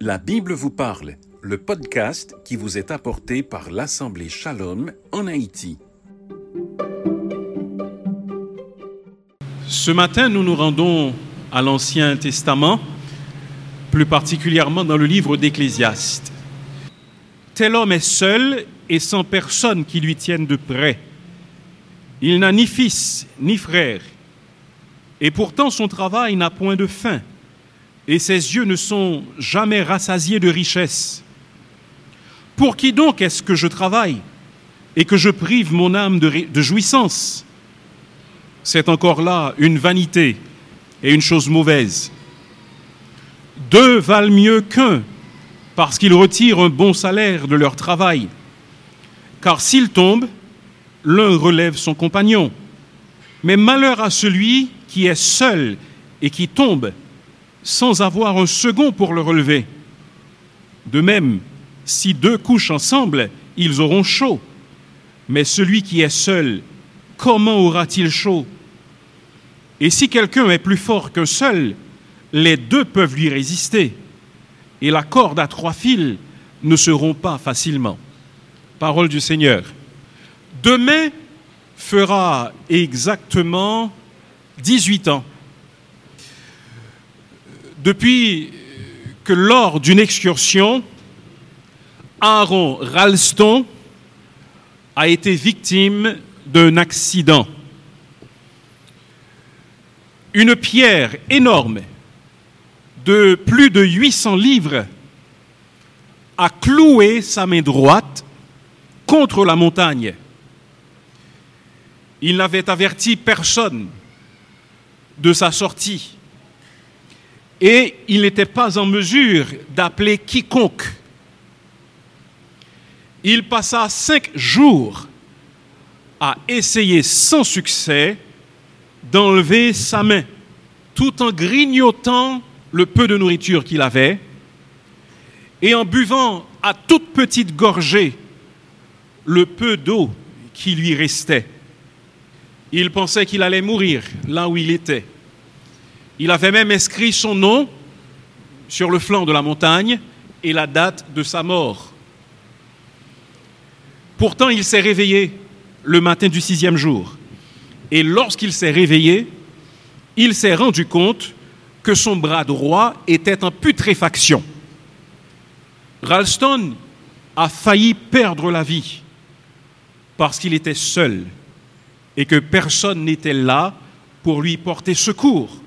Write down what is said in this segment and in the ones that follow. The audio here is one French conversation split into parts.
La Bible vous parle, le podcast qui vous est apporté par l'Assemblée Shalom en Haïti. Ce matin, nous nous rendons à l'Ancien Testament, plus particulièrement dans le livre d'Ecclésiaste. Tel homme est seul et sans personne qui lui tienne de près. Il n'a ni fils ni frère, et pourtant son travail n'a point de fin, et ses yeux ne sont jamais rassasiés de richesses. Pour qui donc est-ce que je travaille et que je prive mon âme de, de jouissance? C'est encore là une vanité et une chose mauvaise. Deux valent mieux qu'un parce qu'ils retirent un bon salaire de leur travail. Car s'ils tombent, l'un relève son compagnon. Mais malheur à celui qui est seul et qui tombe sans avoir un second pour le relever. De même, si deux couchent ensemble, ils auront chaud. Mais celui qui est seul, comment aura-t-il chaud? Et si quelqu'un est plus fort qu'un seul, les deux peuvent lui résister. Et la corde à trois fils ne se rompt pas facilement. Parole du Seigneur. Demain fera exactement 18 ans. Depuis que lors d'une excursion, Aaron Ralston a été victime d'un accident. Une pierre énorme de plus de 800 livres a cloué sa main droite contre la montagne. Il n'avait averti personne de sa sortie et il n'était pas en mesure d'appeler quiconque. Il passa cinq jours à essayer sans succès d'enlever sa main, tout en grignotant le peu de nourriture qu'il avait et en buvant à toute petite gorgée le peu d'eau qui lui restait. Il pensait qu'il allait mourir là où il était. Il avait même inscrit son nom sur le flanc de la montagne et la date de sa mort. Pourtant, il s'est réveillé le matin du sixième jour. Et lorsqu'il s'est réveillé, il s'est rendu compte que son bras droit était en putréfaction. Ralston a failli perdre la vie parce qu'il était seul et que personne n'était là pour lui porter secours.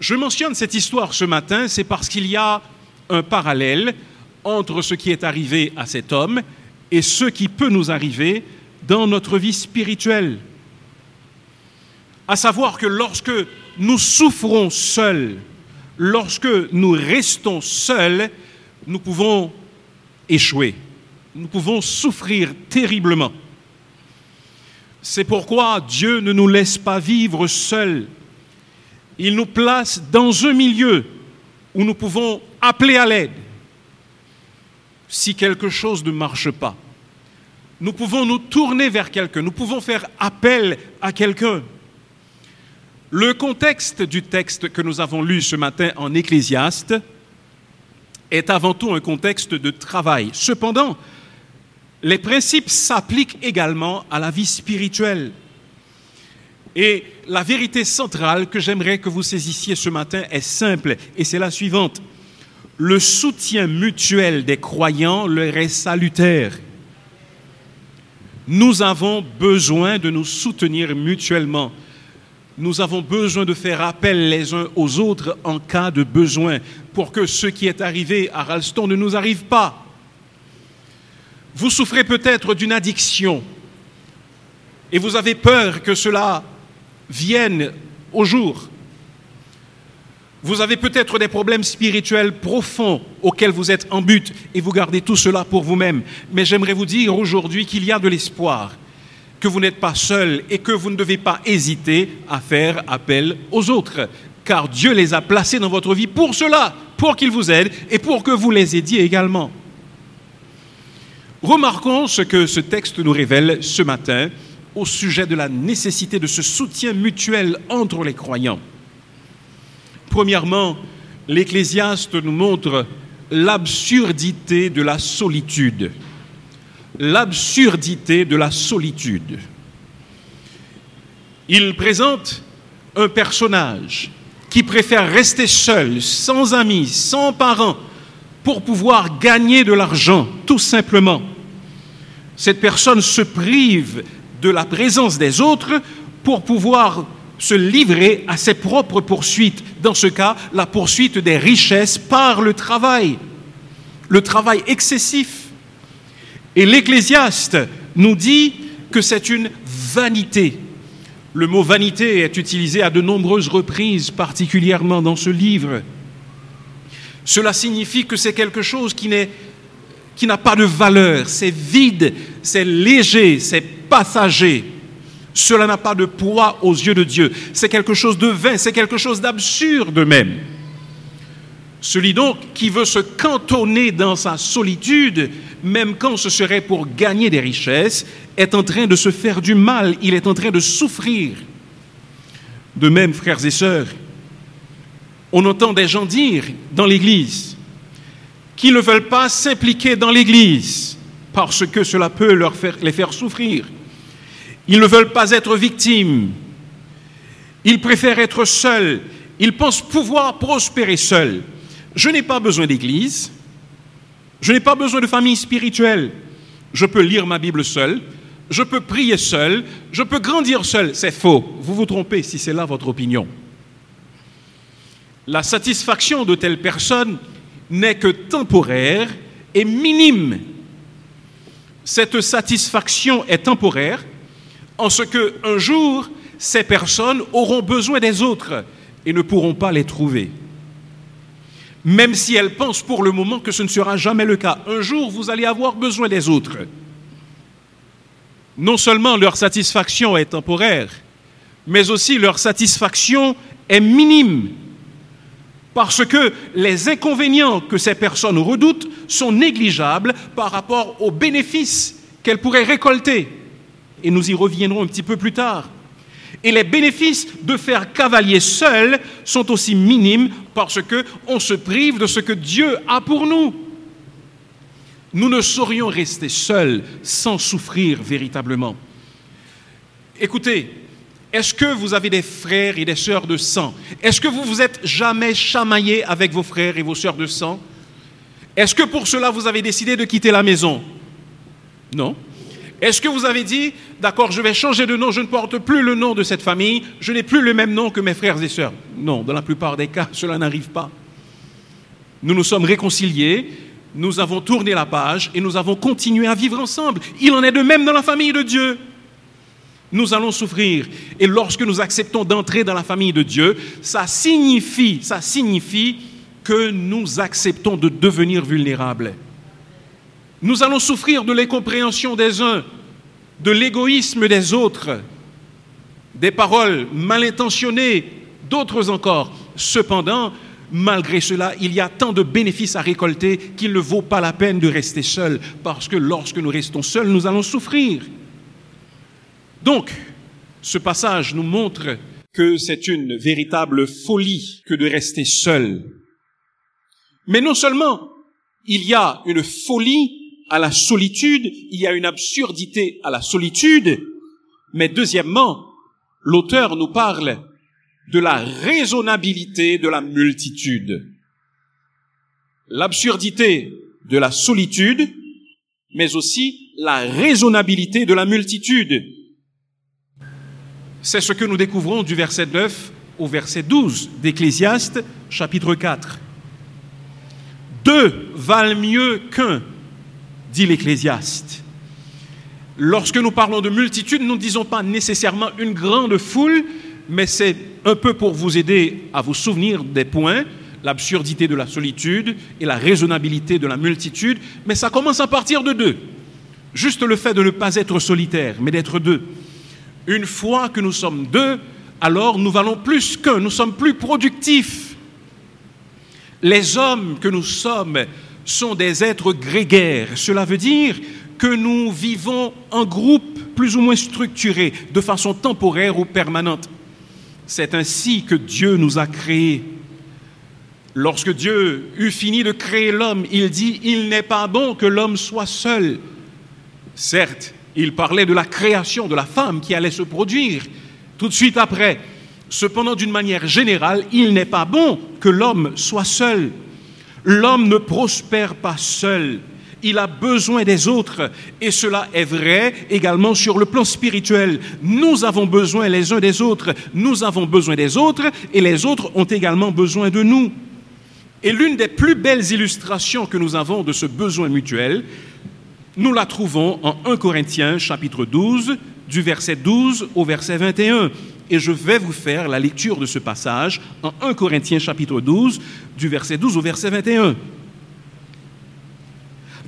Je mentionne cette histoire ce matin, c'est parce qu'il y a un parallèle entre ce qui est arrivé à cet homme et ce qui peut nous arriver dans notre vie spirituelle. À savoir que lorsque nous souffrons seuls, lorsque nous restons seuls, nous pouvons échouer, nous pouvons souffrir terriblement. C'est pourquoi Dieu ne nous laisse pas vivre seuls. Il nous place dans un milieu où nous pouvons appeler à l'aide si quelque chose ne marche pas. Nous pouvons nous tourner vers quelqu'un, nous pouvons faire appel à quelqu'un. Le contexte du texte que nous avons lu ce matin en Ecclésiaste est avant tout un contexte de travail. Cependant, les principes s'appliquent également à la vie spirituelle. Et la vérité centrale que j'aimerais que vous saisissiez ce matin est simple, et c'est la suivante. Le soutien mutuel des croyants leur est salutaire. Nous avons besoin de nous soutenir mutuellement. Nous avons besoin de faire appel les uns aux autres en cas de besoin pour que ce qui est arrivé à Ralston ne nous arrive pas. Vous souffrez peut-être d'une addiction et vous avez peur que cela vienne au jour. Vous avez peut-être des problèmes spirituels profonds auxquels vous êtes en but et vous gardez tout cela pour vous-même. Mais j'aimerais vous dire aujourd'hui qu'il y a de l'espoir, que vous n'êtes pas seul et que vous ne devez pas hésiter à faire appel aux autres, car Dieu les a placés dans votre vie pour cela, pour qu'ils vous aident et pour que vous les aidiez également. Remarquons ce que ce texte nous révèle ce matin au sujet de la nécessité de ce soutien mutuel entre les croyants. Premièrement, l'Ecclésiaste nous montre l'absurdité de la solitude. L'absurdité de la solitude. Il présente un personnage qui préfère rester seul, sans amis, sans parents, pour pouvoir gagner de l'argent, tout simplement. Cette personne se prive de la présence des autres pour pouvoir se livrer à ses propres poursuites. Dans ce cas, la poursuite des richesses par le travail, le travail excessif. Et l'Ecclésiaste nous dit que c'est une vanité. Le mot vanité est utilisé à de nombreuses reprises, particulièrement dans ce livre. Cela signifie que c'est quelque chose qui n'est qui n'a pas de valeur, c'est vide, c'est léger, c'est passager. Cela n'a pas de poids aux yeux de Dieu. C'est quelque chose de vain, c'est quelque chose d'absurde même. Celui donc qui veut se cantonner dans sa solitude, même quand ce serait pour gagner des richesses, est en train de se faire du mal, il est en train de souffrir. De même, frères et sœurs, on entend des gens dire dans l'Église qu'ils ne veulent pas s'impliquer dans l'Église parce que cela peut leur faire, les faire souffrir. Ils ne veulent pas être victimes. Ils préfèrent être seuls. Ils pensent pouvoir prospérer seuls. Je n'ai pas besoin d'église. Je n'ai pas besoin de famille spirituelle. Je peux lire ma Bible seul. Je peux prier seul. Je peux grandir seul. C'est faux. Vous vous trompez si c'est là votre opinion. La satisfaction de telles personnes n'est que temporaire et minime. Cette satisfaction est temporaire en ce que un jour, ces personnes auront besoin des autres et ne pourront pas les trouver. Même si elles pensent pour le moment que ce ne sera jamais le cas. Un jour, vous allez avoir besoin des autres. Non seulement leur satisfaction est temporaire, mais aussi leur satisfaction est minime. Parce que les inconvénients que ces personnes redoutent sont négligeables par rapport aux bénéfices qu'elles pourraient récolter et nous y reviendrons un petit peu plus tard. Et les bénéfices de faire cavalier seul sont aussi minimes parce que on se prive de ce que Dieu a pour nous. Nous ne saurions rester seuls sans souffrir véritablement. Écoutez, est-ce que vous avez des frères et des sœurs de sang? Est-ce que vous vous êtes jamais chamaillé avec vos frères et vos sœurs de sang? Est-ce que pour cela vous avez décidé de quitter la maison? Non. Est-ce que vous avez dit, d'accord, je vais changer de nom, je ne porte plus le nom de cette famille, je n'ai plus le même nom que mes frères et sœurs? Non, dans la plupart des cas, cela n'arrive pas. Nous nous sommes réconciliés, nous avons tourné la page et nous avons continué à vivre ensemble. Il en est de même dans la famille de Dieu. Nous allons souffrir. Et lorsque nous acceptons d'entrer dans la famille de Dieu, ça signifie, que nous acceptons de devenir vulnérables. Nous allons souffrir de l'incompréhension des uns, de l'égoïsme des autres, des paroles mal intentionnées, d'autres encore. Cependant, malgré cela, il y a tant de bénéfices à récolter qu'il ne vaut pas la peine de rester seul, parce que lorsque nous restons seuls, nous allons souffrir. Donc, ce passage nous montre que c'est une véritable folie que de rester seul. Mais non seulement il y a une folie à la solitude, il y a une absurdité à la solitude, mais deuxièmement, l'auteur nous parle de la raisonnabilité de la multitude. L'absurdité de la solitude, mais aussi la raisonnabilité de la multitude. C'est ce que nous découvrons du verset 9 au verset 12 d'Ecclésiaste chapitre 4. Deux valent mieux qu'un, dit l'Ecclésiaste. Lorsque nous parlons de multitude, nous ne disons pas nécessairement une grande foule, mais c'est un peu pour vous aider à vous souvenir des points, l'absurdité de la solitude et la raisonnabilité de la multitude, mais ça commence à partir de deux. Juste le fait de ne pas être solitaire, mais d'être deux. Une fois que nous sommes deux, alors nous valons plus qu'un, nous sommes plus productifs. Les hommes que nous sommes sont des êtres grégaires. Cela veut dire que nous vivons en groupe plus ou moins structuré, de façon temporaire ou permanente. C'est ainsi que Dieu nous a créés. Lorsque Dieu eut fini de créer l'homme, il dit, il n'est pas bon que l'homme soit seul. Certes, il parlait de la création de la femme qui allait se produire tout de suite après. Cependant, d'une manière générale, il n'est pas bon que l'homme soit seul. L'homme ne prospère pas seul. Il a besoin des autres. Et cela est vrai également sur le plan spirituel. Nous avons besoin les uns des autres. Nous avons besoin des autres et les autres ont également besoin de nous. Et l'une des plus belles illustrations que nous avons de ce besoin mutuel, nous la trouvons en 1 Corinthiens chapitre 12, du verset 12 au verset 21. Et je vais vous faire la lecture de ce passage en 1 Corinthiens chapitre 12, du verset 12 au verset 21.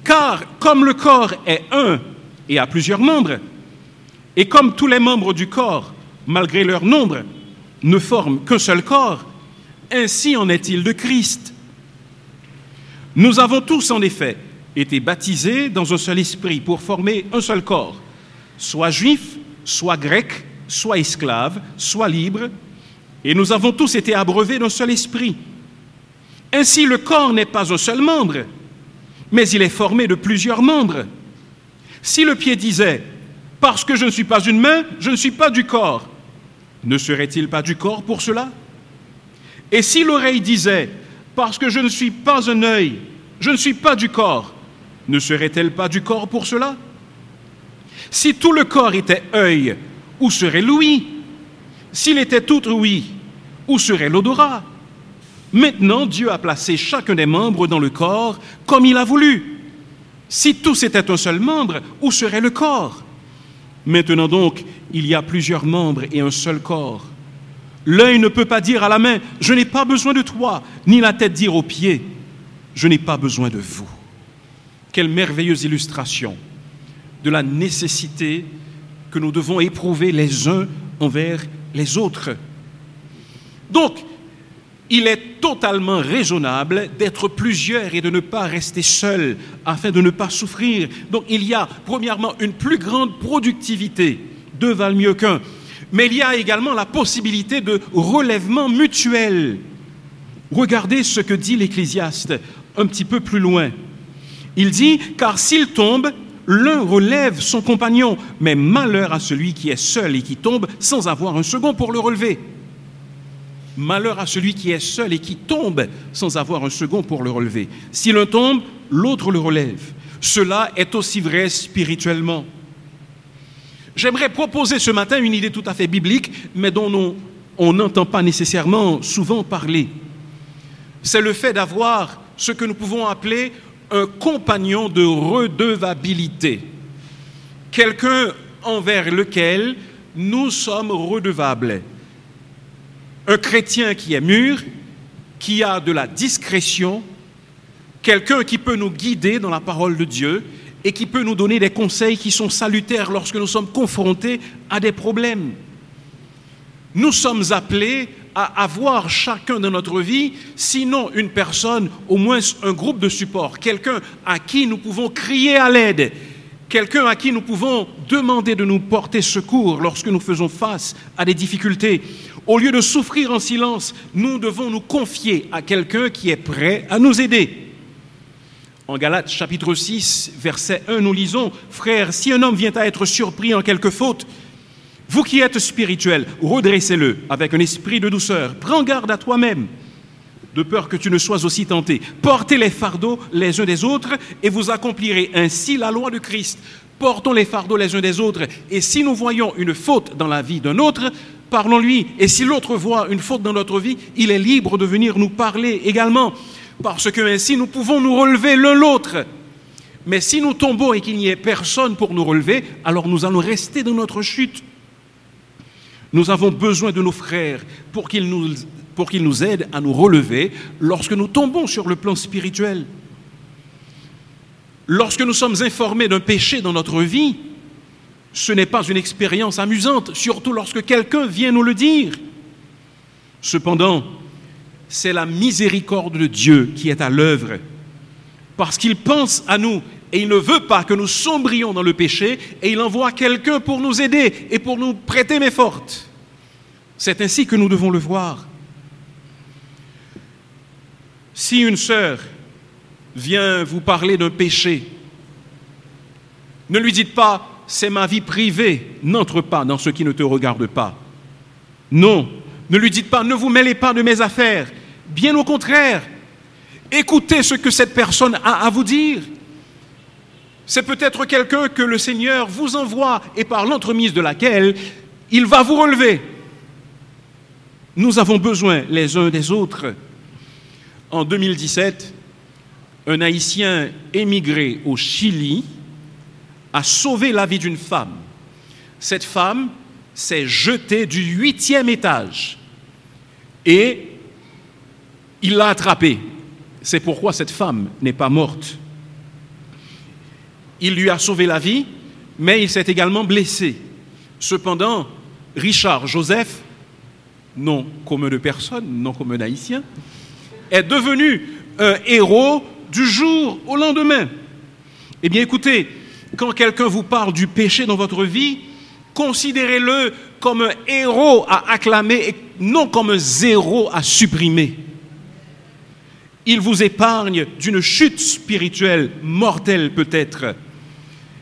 Car comme le corps est un et a plusieurs membres, et comme tous les membres du corps, malgré leur nombre, ne forment qu'un seul corps, ainsi en est-il de Christ. Nous avons tous en effet été baptisés dans un seul esprit pour former un seul corps, soit juif, soit grec, soit esclave, soit libre, et nous avons tous été abreuvés d'un seul esprit. Ainsi le corps n'est pas un seul membre, mais il est formé de plusieurs membres. Si le pied disait, parce que je ne suis pas une main, je ne suis pas du corps, ne serait-il pas du corps pour cela? Et si l'oreille disait, parce que je ne suis pas un œil, je ne suis pas du corps, ne serait-elle pas du corps pour cela? Si tout le corps était œil, où serait l'ouïe? S'il était tout ouïe, où serait l'odorat? Maintenant, Dieu a placé chacun des membres dans le corps comme il a voulu. Si tous étaient un seul membre, où serait le corps? Maintenant donc, il y a plusieurs membres et un seul corps. L'œil ne peut pas dire à la main, je n'ai pas besoin de toi, ni la tête dire aux pieds, je n'ai pas besoin de vous. Quelle merveilleuse illustration de la nécessité que nous devons éprouver les uns envers les autres. Donc, il est totalement raisonnable d'être plusieurs et de ne pas rester seul afin de ne pas souffrir. Donc il y a premièrement une plus grande productivité, deux valent mieux qu'un, mais il y a également la possibilité de relèvement mutuel. Regardez ce que dit l'Ecclésiaste un petit peu plus loin. Il dit, car s'il tombe, l'un relève son compagnon, mais malheur à celui qui est seul et qui tombe sans avoir un second pour le relever. Malheur à celui qui est seul et qui tombe sans avoir un second pour le relever. Si l'un tombe, l'autre le relève. Cela est aussi vrai spirituellement. J'aimerais proposer ce matin une idée tout à fait biblique, mais dont on n'entend pas nécessairement souvent parler. C'est le fait d'avoir ce que nous pouvons appeler un compagnon de redevabilité, quelqu'un envers lequel nous sommes redevables. Un chrétien qui est mûr, qui a de la discrétion, quelqu'un qui peut nous guider dans la parole de Dieu et qui peut nous donner des conseils qui sont salutaires lorsque nous sommes confrontés à des problèmes. Nous sommes appelés à avoir chacun dans notre vie, sinon une personne, au moins un groupe de support, quelqu'un à qui nous pouvons crier à l'aide, quelqu'un à qui nous pouvons demander de nous porter secours lorsque nous faisons face à des difficultés. Au lieu de souffrir en silence, nous devons nous confier à quelqu'un qui est prêt à nous aider. En Galates chapitre 6, verset 1, nous lisons, Frères, si un homme vient à être surpris en quelque faute, vous qui êtes spirituel, redressez-le avec un esprit de douceur. Prends garde à toi-même, de peur que tu ne sois aussi tenté. Portez les fardeaux les uns des autres et vous accomplirez ainsi la loi de Christ. Portons les fardeaux les uns des autres. Et si nous voyons une faute dans la vie d'un autre, parlons-lui. Et si l'autre voit une faute dans notre vie, il est libre de venir nous parler également. Parce que ainsi nous pouvons nous relever l'un l'autre. Mais si nous tombons et qu'il n'y ait personne pour nous relever, alors nous allons rester dans notre chute. Nous avons besoin de nos frères pour qu'ils nous, aident à nous relever lorsque nous tombons sur le plan spirituel. Lorsque nous sommes informés d'un péché dans notre vie, ce n'est pas une expérience amusante, surtout lorsque quelqu'un vient nous le dire. Cependant, c'est la miséricorde de Dieu qui est à l'œuvre, parce qu'il pense à nous et il ne veut pas que nous sombrions dans le péché et il envoie quelqu'un pour nous aider et pour nous prêter main forte. C'est ainsi que nous devons le voir. Si une sœur vient vous parler d'un péché, ne lui dites pas c'est ma vie privée, n'entre pas dans ce qui ne te regarde pas. Non, ne lui dites pas ne vous mêlez pas de mes affaires. Bien au contraire, écoutez ce que cette personne a à vous dire. C'est peut-être quelqu'un que le Seigneur vous envoie et par l'entremise de laquelle il va vous relever. Nous avons besoin les uns des autres. En 2017, un Haïtien émigré au Chili a sauvé la vie d'une femme. Cette femme s'est jetée du huitième étage et il l'a attrapée. C'est pourquoi cette femme n'est pas morte. Il lui a sauvé la vie, mais il s'est également blessé. Cependant, Richard Joseph, non commun de personne, non comme un haïtien, est devenu un héros du jour au lendemain. Eh bien écoutez, quand quelqu'un vous parle du péché dans votre vie, considérez-le comme un héros à acclamer et non comme un zéro à supprimer. Il vous épargne d'une chute spirituelle mortelle peut-être.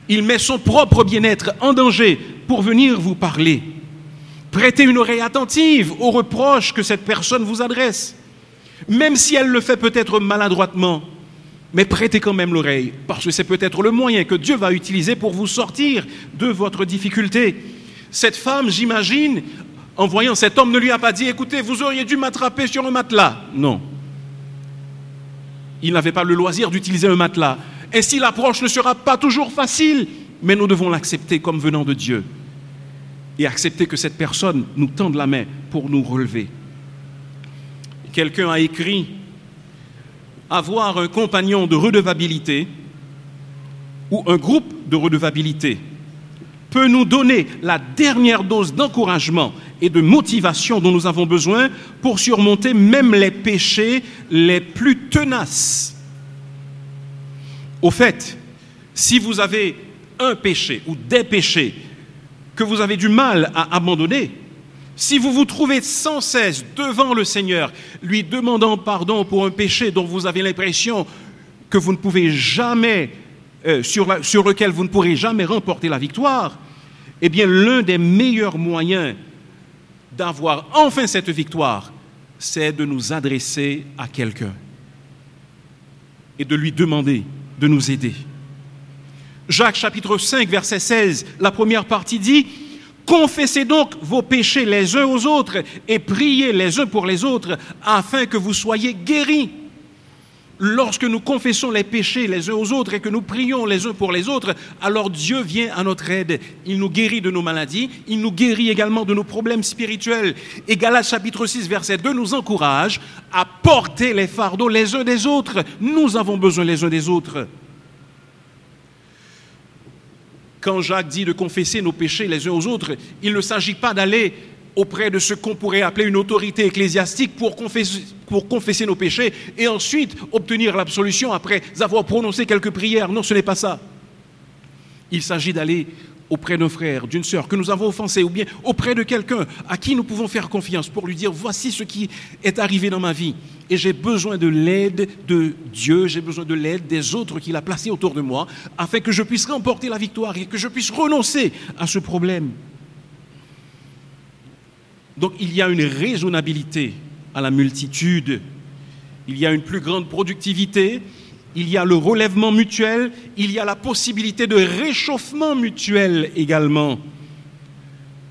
Il met son propre bien-être en danger pour venir vous parler. Prêtez une oreille attentive aux reproches que cette personne vous adresse, même si elle le fait peut-être maladroitement. Mais prêtez quand même l'oreille, parce que c'est peut-être le moyen que Dieu va utiliser pour vous sortir de votre difficulté. Cette femme, j'imagine, en voyant cet homme, ne lui a pas dit, écoutez, vous auriez dû m'attraper sur un matelas. Non. Il n'avait pas le loisir d'utiliser un matelas. Ainsi, l'approche ne sera pas toujours facile, mais nous devons l'accepter comme venant de Dieu et accepter que cette personne nous tende la main pour nous relever. Quelqu'un a écrit avoir un compagnon de redevabilité ou un groupe de redevabilité peut nous donner la dernière dose d'encouragement et de motivation dont nous avons besoin pour surmonter même les péchés les plus tenaces. Au fait, si vous avez un péché ou des péchés que vous avez du mal à abandonner, si vous vous trouvez sans cesse devant le Seigneur, lui demandant pardon pour un péché dont vous avez l'impression que vous ne pouvez jamais, euh, sur, sur lequel vous ne pourrez jamais remporter la victoire, eh bien l'un des meilleurs moyens d'avoir enfin cette victoire, c'est de nous adresser à quelqu'un et de lui demander nous aider. Jacques chapitre 5, verset 16, la première partie dit, Confessez donc vos péchés les uns aux autres et priez les uns pour les autres afin que vous soyez guéris. Lorsque nous confessons les péchés les uns aux autres et que nous prions les uns pour les autres, alors Dieu vient à notre aide. Il nous guérit de nos maladies, il nous guérit également de nos problèmes spirituels. Et Galates chapitre 6 verset 2 nous encourage à porter les fardeaux les uns des autres. Nous avons besoin les uns des autres. Quand Jacques dit de confesser nos péchés les uns aux autres, il ne s'agit pas d'aller auprès de ce qu'on pourrait appeler une autorité ecclésiastique pour confesser, nos péchés et ensuite obtenir l'absolution après avoir prononcé quelques prières. Non, ce n'est pas ça. Il s'agit d'aller auprès d'un frère, d'une sœur que nous avons offensé, ou bien auprès de quelqu'un à qui nous pouvons faire confiance pour lui dire, voici ce qui est arrivé dans ma vie, et j'ai besoin de l'aide de Dieu, j'ai besoin de l'aide des autres qu'il a placés autour de moi, afin que je puisse remporter la victoire et que je puisse renoncer à ce problème. Donc il y a une raisonnabilité à la multitude, il y a une plus grande productivité, il y a le relèvement mutuel, il y a la possibilité de réchauffement mutuel également.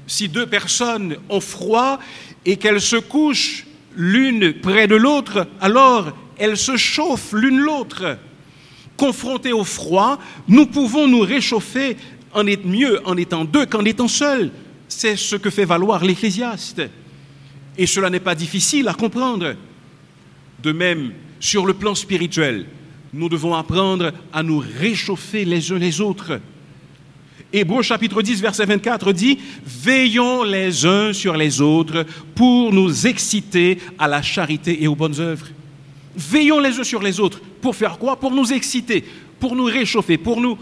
Si deux personnes ont froid et qu'elles se couchent l'une près de l'autre, alors elles se chauffent l'une l'autre. Confrontées au froid, nous pouvons nous réchauffer en être mieux en étant deux qu'en étant seuls. C'est ce que fait valoir l'Ecclésiaste. Et cela n'est pas difficile à comprendre. De même, sur le plan spirituel, nous devons apprendre à nous réchauffer les uns les autres. Hébreu chapitre 10, verset 24 dit, Veillons les uns sur les autres pour nous exciter à la charité et aux bonnes œuvres. Veillons les uns sur les autres. Pour faire quoi? Pour nous exciter, pour nous réchauffer, pour nous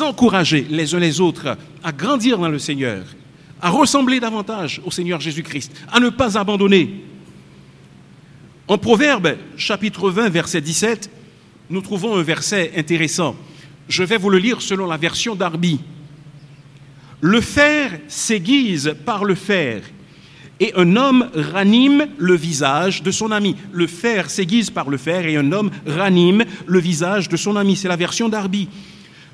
encourager les uns les autres à grandir dans le Seigneur, à ressembler davantage au Seigneur Jésus-Christ, à ne pas abandonner. En Proverbe, chapitre 20, verset 17, nous trouvons un verset intéressant. Je vais vous le lire selon la version d'Arby. Le fer s'aiguise par le fer, et un homme ranime le visage de son ami. Le fer s'aiguise par le fer, et un homme ranime le visage de son ami. C'est la version d'Arby.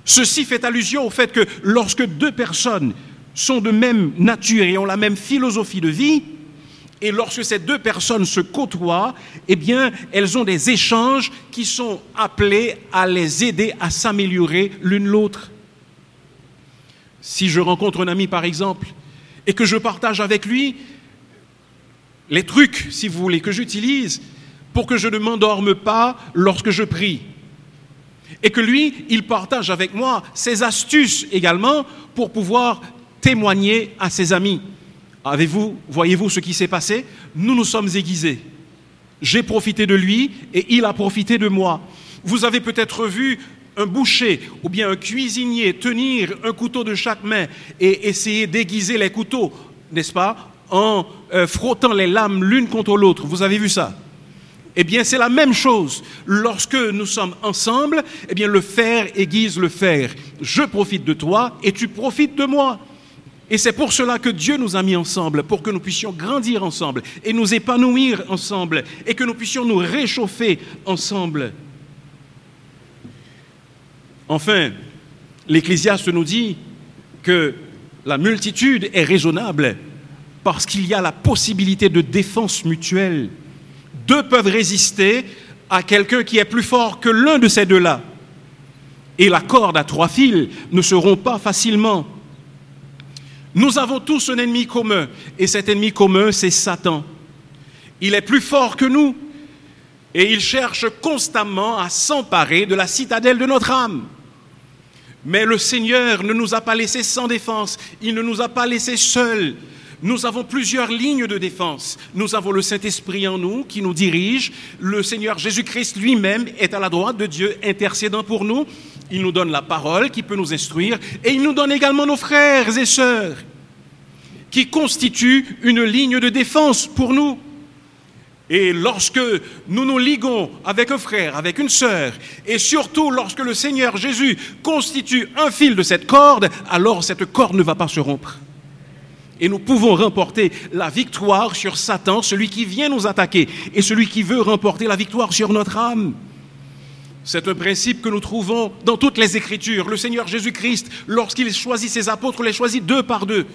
Ceci fait allusion au fait que lorsque deux personnes sont de même nature et ont la même philosophie de vie, et lorsque ces deux personnes se côtoient, eh bien, elles ont des échanges qui sont appelés à les aider à s'améliorer l'une l'autre. Si je rencontre un ami, par exemple, et que je partage avec lui les trucs, si vous voulez, que j'utilise pour que je ne m'endorme pas lorsque je prie, et que lui, il partage avec moi ses astuces également pour pouvoir témoigner à ses amis. Avez-vous, voyez-vous ce qui s'est passé? Nous nous sommes aiguisés. J'ai profité de lui et il a profité de moi. Vous avez peut-être vu un boucher ou bien un cuisinier tenir un couteau de chaque main et essayer d'aiguiser les couteaux, n'est-ce pas, en euh, frottant les lames l'une contre l'autre. Vous avez vu ça? Eh bien, c'est la même chose. Lorsque nous sommes ensemble, eh bien, le fer aiguise le fer. Je profite de toi et tu profites de moi. Et c'est pour cela que Dieu nous a mis ensemble, pour que nous puissions grandir ensemble et nous épanouir ensemble et que nous puissions nous réchauffer ensemble. Enfin, l'Ecclésiaste nous dit que la multitude est raisonnable parce qu'il y a la possibilité de défense mutuelle. Deux peuvent résister à quelqu'un qui est plus fort que l'un de ces deux-là. Et la corde à trois fils ne se pas facilement. Nous avons tous un ennemi commun, et cet ennemi commun, c'est Satan. Il est plus fort que nous, et il cherche constamment à s'emparer de la citadelle de notre âme. Mais le Seigneur ne nous a pas laissés sans défense, il ne nous a pas laissés seuls. Nous avons plusieurs lignes de défense. Nous avons le Saint-Esprit en nous qui nous dirige. Le Seigneur Jésus-Christ lui-même est à la droite de Dieu, intercédant pour nous. Il nous donne la parole qui peut nous instruire et il nous donne également nos frères et sœurs qui constituent une ligne de défense pour nous. Et lorsque nous nous liguons avec un frère, avec une sœur, et surtout lorsque le Seigneur Jésus constitue un fil de cette corde, alors cette corde ne va pas se rompre. Et nous pouvons remporter la victoire sur Satan, celui qui vient nous attaquer, et celui qui veut remporter la victoire sur notre âme. C'est un principe que nous trouvons dans toutes les Écritures. Le Seigneur Jésus-Christ, lorsqu'il choisit ses apôtres, les choisit deux par deux.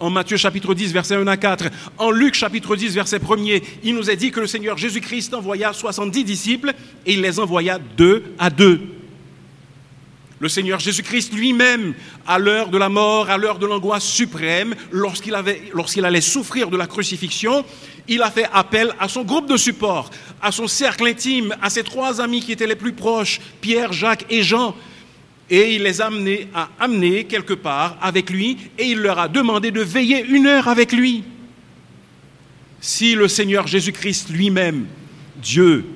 En Matthieu chapitre 10, verset 1 à 4, en Luc chapitre 10, verset 1er, il nous est dit que le Seigneur Jésus-Christ envoya 70 disciples et il les envoya deux à deux. Le Seigneur Jésus-Christ lui-même, à l'heure de la mort, à l'heure de l'angoisse suprême, lorsqu'il allait souffrir de la crucifixion, il a fait appel à son groupe de support, à son cercle intime, à ses trois amis qui étaient les plus proches, Pierre, Jacques et Jean, et il les a amenés à amener quelque part avec lui, et il leur a demandé de veiller une heure avec lui. Si le Seigneur Jésus-Christ lui-même, Dieu,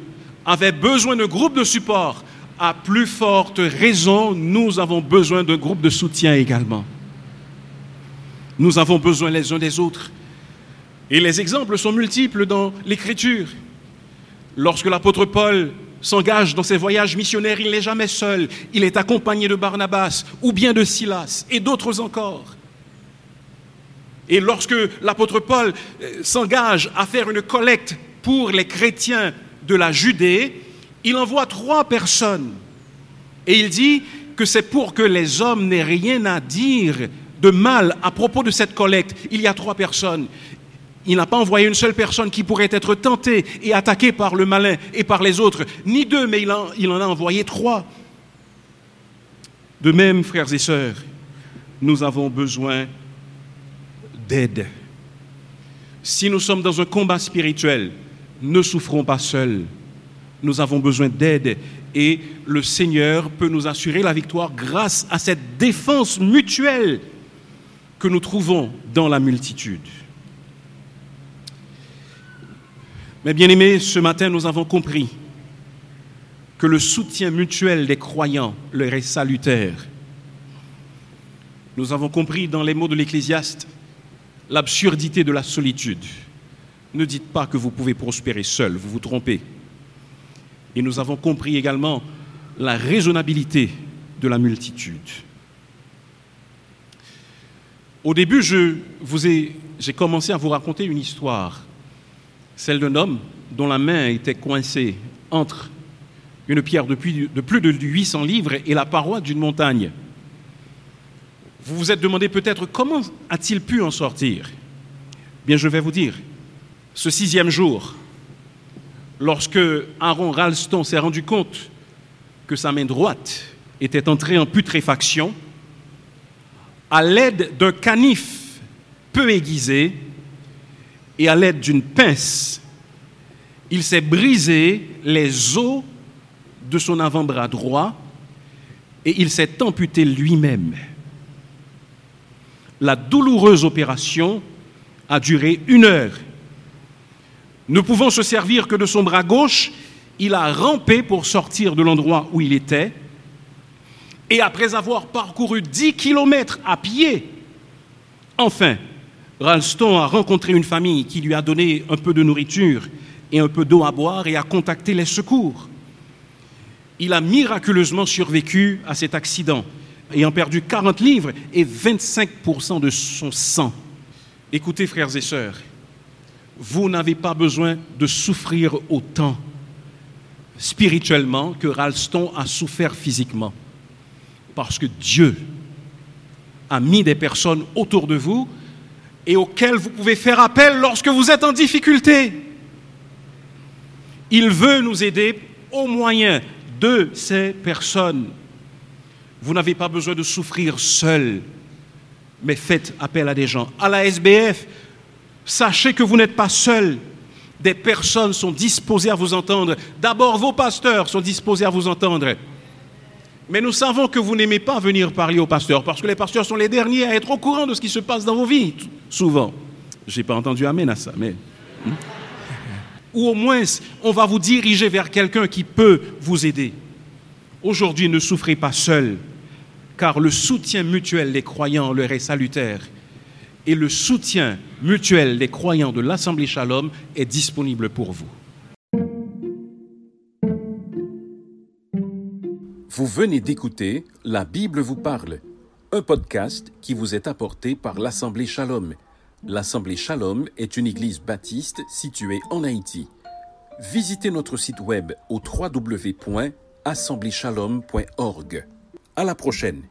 avait besoin d'un groupe de support, à plus forte raison, nous avons besoin d'un groupe de soutien également. Nous avons besoin les uns des autres. Et les exemples sont multiples dans l'Écriture. Lorsque l'apôtre Paul s'engage dans ses voyages missionnaires, il n'est jamais seul. Il est accompagné de Barnabas ou bien de Silas et d'autres encore. Et lorsque l'apôtre Paul euh, s'engage à faire une collecte pour les chrétiens de la Judée, il envoie trois personnes et il dit que c'est pour que les hommes n'aient rien à dire de mal à propos de cette collecte. Il y a trois personnes. Il n'a pas envoyé une seule personne qui pourrait être tentée et attaquée par le malin et par les autres, ni deux, mais il en, a envoyé trois. De même, frères et sœurs, nous avons besoin d'aide. Si nous sommes dans un combat spirituel, ne souffrons pas seuls nous avons besoin d'aide et le Seigneur peut nous assurer la victoire grâce à cette défense mutuelle que nous trouvons dans la multitude. Mais bien aimés, ce matin, nous avons compris que le soutien mutuel des croyants leur est salutaire. Nous avons compris dans les mots de l'Ecclésiaste l'absurdité de la solitude. Ne dites pas que vous pouvez prospérer seul, vous vous trompez. Et nous avons compris également la raisonnabilité de la multitude. Au début, j'ai commencé à vous raconter une histoire, celle d'un homme dont la main était coincée entre une pierre de plus de 800 livres et la paroi d'une montagne. Vous vous êtes demandé peut-être comment a-t-il pu en sortir? Bien, je vais vous dire, ce sixième jour, lorsque Aaron Ralston s'est rendu compte que sa main droite était entrée en putréfaction, à l'aide d'un canif peu aiguisé et à l'aide d'une pince, il s'est brisé les os de son avant-bras droit et il s'est amputé lui-même. La douloureuse opération a duré une heure. Ne pouvant se servir que de son bras gauche, il a rampé pour sortir de l'endroit où il était. Et après avoir parcouru 10 kilomètres à pied, enfin, Ralston a rencontré une famille qui lui a donné un peu de nourriture et un peu d'eau à boire et a contacté les secours. Il a miraculeusement survécu à cet accident, ayant perdu 40 livres et 25% de son sang. Écoutez, frères et sœurs, vous n'avez pas besoin de souffrir autant spirituellement que Ralston a souffert physiquement. Parce que Dieu a mis des personnes autour de vous et auxquelles vous pouvez faire appel lorsque vous êtes en difficulté. Il veut nous aider au moyen de ces personnes. Vous n'avez pas besoin de souffrir seul, mais faites appel à des gens. À la SBF, sachez que vous n'êtes pas seul. Des personnes sont disposées à vous entendre. D'abord, vos pasteurs sont disposés à vous entendre. Mais nous savons que vous n'aimez pas venir parler aux pasteurs, parce que les pasteurs sont les derniers à être au courant de ce qui se passe dans vos vies, souvent. Je n'ai pas entendu Amen à ça, mais... Hmm? Ou au moins, on va vous diriger vers quelqu'un qui peut vous aider. Aujourd'hui, ne souffrez pas seul, car le soutien mutuel des croyants leur est salutaire. Et le soutien mutuel des croyants de l'Assemblée Shalom est disponible pour vous. Vous venez d'écouter La Bible vous parle, un podcast qui vous est apporté par l'Assemblée Shalom. L'Assemblée Shalom est une église baptiste située en Haïti. Visitez notre site web au www.assembléeshalom.org. À la prochaine.